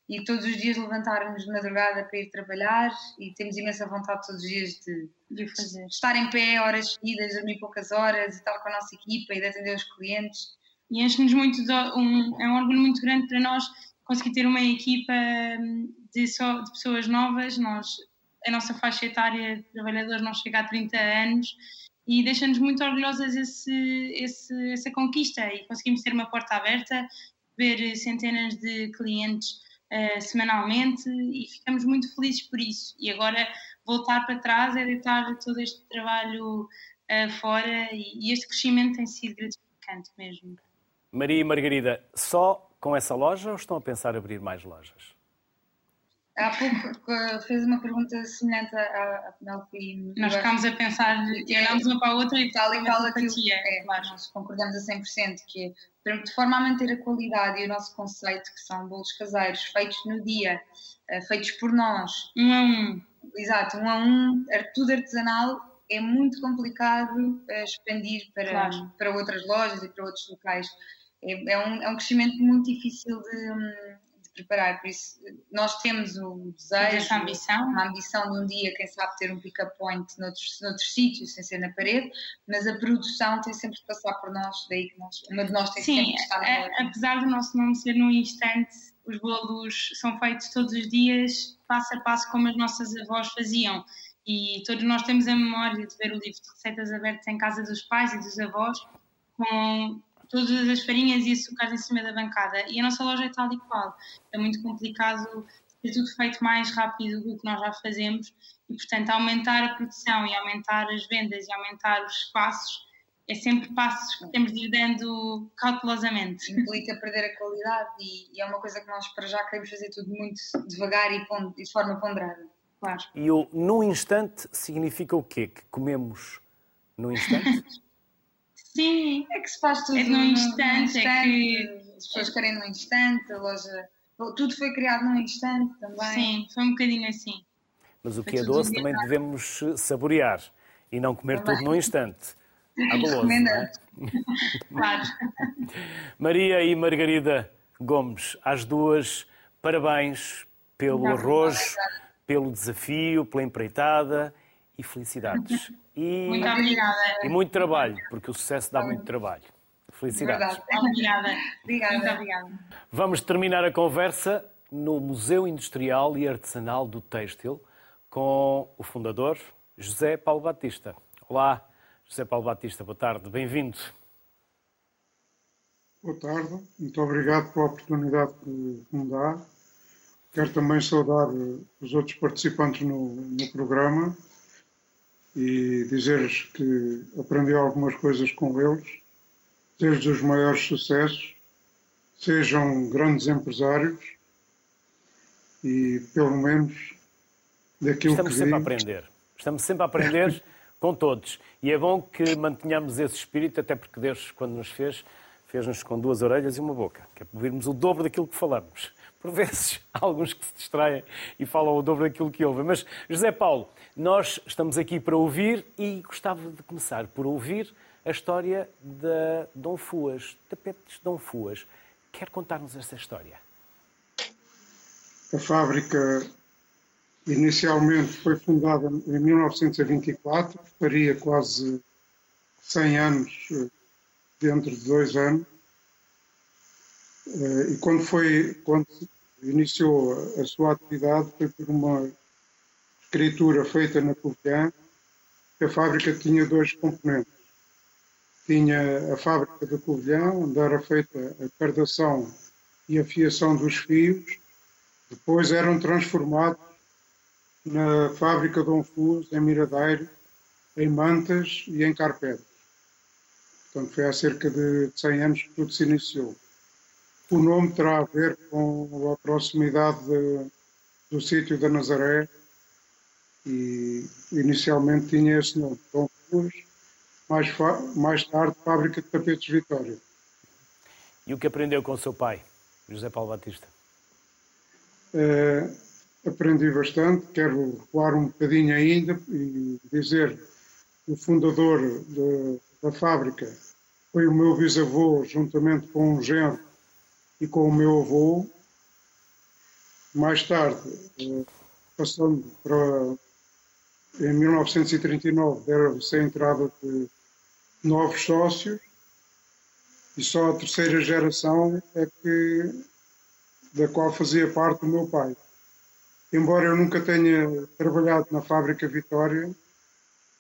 e todos os dias levantarmos de madrugada para ir trabalhar e temos imensa vontade todos os dias de, de fazer. estar em pé horas seguidas, dormir poucas horas e estar com a nossa equipa e de atender os clientes. E enche-nos muito, de, um, é um orgulho muito grande para nós conseguir ter uma equipa hum, de, só, de pessoas novas. Nós, a nossa faixa etária de trabalhadores não chega a 30 anos e deixa-nos muito orgulhosas esse, esse, essa conquista e conseguimos ter uma porta aberta, ver centenas de clientes uh, semanalmente e ficamos muito felizes por isso. E agora voltar para trás é deitar todo este trabalho uh, fora e, e este crescimento tem sido gratificante mesmo. Maria e Margarida, só com essa loja ou estão a pensar abrir mais lojas? Há pouco fez uma pergunta semelhante à Penelope Nós ficámos a pensar e olhámos uma para a outra e tal e tal aquilo é, claro. nós concordamos a 100% que é de forma a manter a qualidade e o nosso conceito que são bolos caseiros feitos no dia, eh, feitos por nós um a um exato, um a um, tudo artesanal é muito complicado eh, expandir para, claro. para outras lojas e para outros locais é, é, um, é um crescimento muito difícil de hum, preparar. Por isso, nós temos o desejo, essa ambição. uma ambição de um dia, quem sabe, ter um pick-up point noutros, noutros sítios, sem ser na parede, mas a produção tem sempre de passar por nós, daí que nós, uma de nós tem Sim, sempre de estar é, na apesar do nosso nome ser num instante, os bolos são feitos todos os dias, passo a passo, como as nossas avós faziam. E todos nós temos a memória de ver o livro de receitas abertas em casa dos pais e dos avós, com todas as farinhas e açúcares em cima da bancada. E a nossa loja é tal e qual. É muito complicado ter tudo feito mais rápido do que nós já fazemos e, portanto, aumentar a produção e aumentar as vendas e aumentar os espaços é sempre passos que temos de ir dando cautelosamente. Implica perder a qualidade e, e, é uma coisa que nós para já queremos fazer tudo muito devagar e, e de forma ponderada. Claro. E o no instante significa o quê? Que comemos no instante? <laughs> Sim, é que se faz tudo é num instante, instante, é que... as pessoas querem num instante, a loja, tudo foi criado num instante também. Sim, foi um bocadinho assim. Mas o que é doce também devemos saborear e não comer também. tudo num instante. Abeloso, é? Claro. <laughs> Maria e Margarida Gomes, às duas, parabéns pelo arroz, pelo desafio, pela empreitada e felicidades. E, muito obrigada. E muito trabalho, porque o sucesso dá muito trabalho. Felicidades. Obrigada. obrigada. Muito obrigada. Vamos terminar a conversa no Museu Industrial e Artesanal do Têxtil com o fundador José Paulo Batista. Olá, José Paulo Batista, boa tarde, bem-vindo. Boa tarde, muito obrigado pela oportunidade que me dá. Quero também saudar os outros participantes no, no programa e dizer-lhes que aprendi algumas coisas com eles, desde os maiores sucessos, sejam grandes empresários e, pelo menos, daquilo Estamos que sempre vi, a aprender. Estamos sempre a aprender <laughs> com todos. E é bom que mantenhamos esse espírito, até porque Deus, quando nos fez, fez-nos com duas orelhas e uma boca, que é para ouvirmos o dobro daquilo que falamos. Por vezes, há <laughs> alguns que se distraem e falam o dobro daquilo que ouvem. Mas, José Paulo, nós estamos aqui para ouvir e gostava de começar por ouvir a história da Dom Fuas, tapetes Dom Fuas. Quer contar-nos essa história? A fábrica inicialmente foi fundada em 1924, faria quase 100 anos eh, dentro de dois anos. Eh, e quando foi, quando iniciou a sua atividade foi por uma escritura feita na Covilhã, que a fábrica tinha dois componentes. Tinha a fábrica da Covilhã, onde era feita a cardação e a fiação dos fios, depois eram transformados na fábrica Dom Fuas, em Miradeiro, em Mantas e em Carpedos. Portanto, foi há cerca de 100 anos que tudo se iniciou. O nome terá a ver com a proximidade de, do sítio da Nazaré e inicialmente tinha esse nome, Dom Fuas, mais, mais tarde Fábrica de Tapetes Vitória. E o que aprendeu com o seu pai, José Paulo Batista? Uh, aprendi bastante, quero recuar um bocadinho ainda e dizer o fundador de, da fábrica foi o meu bisavô, juntamente com um genro e com o meu avô. Mais tarde, passando para. Em 1939, deram-se a entrada de novos sócios e só a terceira geração é que, da qual fazia parte o meu pai. Embora eu nunca tenha trabalhado na fábrica Vitória,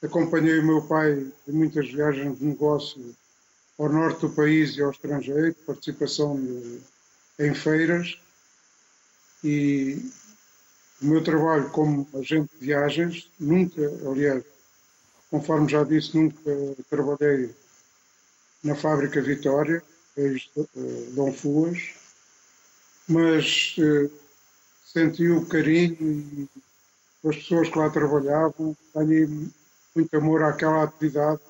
acompanhei o meu pai em muitas viagens de negócio ao norte do país e ao estrangeiro, participação de, em feiras. E o meu trabalho como agente de viagens, nunca, aliás, conforme já disse, nunca trabalhei na fábrica Vitória, ex Dom Fuas, mas eh, senti o carinho e as pessoas que lá trabalhavam, ganhei muito amor àquela atividade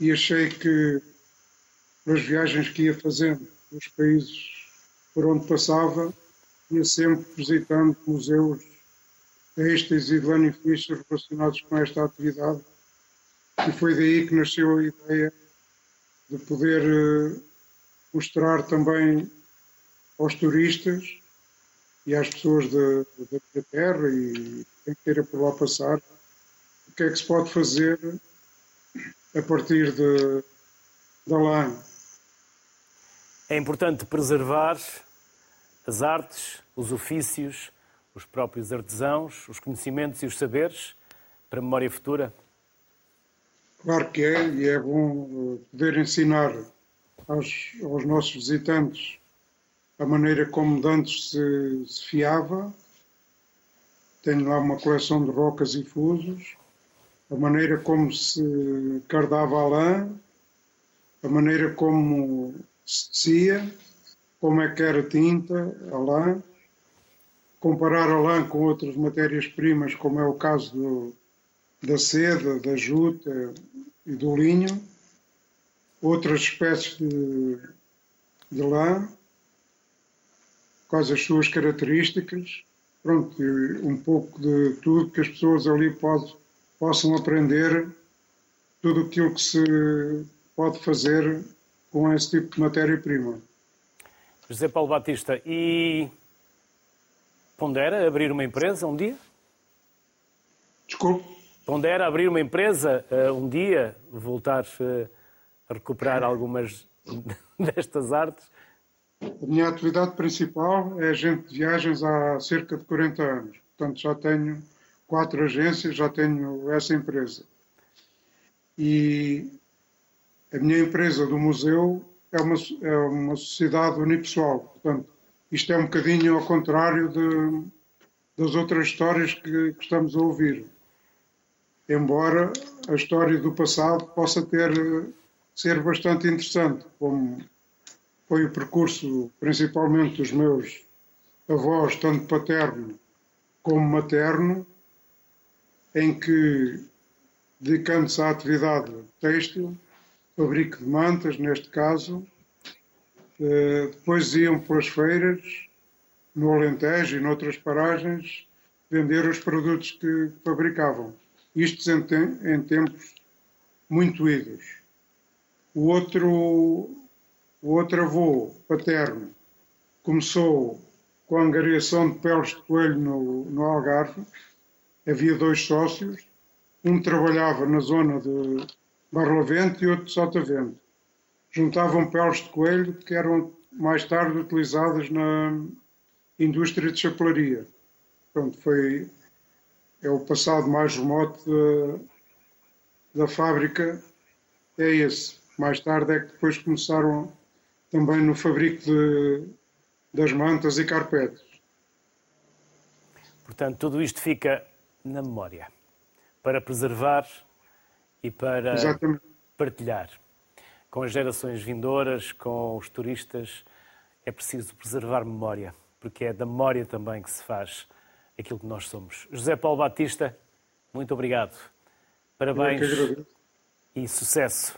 e achei que nas viagens que ia fazendo nos países por onde passava, ia sempre visitando museus têxteis e benefícios relacionados com esta atividade. E foi daí que nasceu a ideia de poder eh, mostrar também aos turistas e às pessoas da, da terra e quem queira por lá passar o que é que se pode fazer a partir de, da lã. É importante preservar as artes, os ofícios, os próprios artesãos, os conhecimentos e os saberes para a memória futura? Claro que é, e é bom poder ensinar aos, aos nossos visitantes a maneira como de antes se, se fiava. Tenho lá uma coleção de rocas e fusos, a maneira como se cardava a lã, a maneira como se tecia, como é que era tinta, a lã, comparar a lã com outras matérias-primas, como é o caso do, da seda, da juta e do linho, outras espécies de, de lã, quais as suas características, pronto, um pouco de tudo que as pessoas ali pode, possam aprender, tudo aquilo que se pode fazer com esse tipo de matéria-prima. José Paulo Batista, e pondera abrir uma empresa um dia? Desculpe? Pondera abrir uma empresa uh, um dia, voltar uh, a recuperar algumas <laughs> destas artes? A minha atividade principal é agente de viagens há cerca de 40 anos. Portanto, já tenho quatro agências, já tenho essa empresa. E a minha empresa do museu é uma, é uma sociedade unipessoal. Portanto, isto é um bocadinho ao contrário de, das outras histórias que, que estamos a ouvir. Embora a história do passado possa ter ser bastante interessante, como foi o percurso principalmente dos meus avós, tanto paterno como materno, em que, dedicando-se à atividade têxtil, fabrico de mantas, neste caso, eh, depois iam pelas feiras, no Alentejo e noutras paragens, vender os produtos que fabricavam. Isto em, tempos muito idos. O outro o outro avô paterno começou com a angariação de peles de coelho no, no Algarve. Havia dois sócios, um trabalhava na zona de Barlavento e outro de Sotavento. Juntavam peles de coelho que eram mais tarde utilizadas na indústria de chapelaria. Pronto, foi é o passado mais remoto da, da fábrica, é esse. Mais tarde é que depois começaram também no fabrico de, das mantas e carpetes. Portanto, tudo isto fica na memória para preservar e para Exatamente. partilhar com as gerações vindouras, com os turistas. É preciso preservar memória, porque é da memória também que se faz aquilo que nós somos. José Paulo Batista, muito obrigado. Parabéns e sucesso.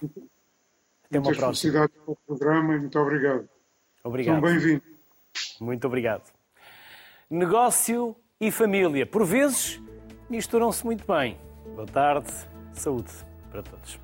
Até uma próxima. felicidade pelo programa e muito obrigado. Obrigado. São bem-vindos. Muito obrigado. Negócio e família, por vezes, misturam-se muito bem. Boa tarde, saúde para todos.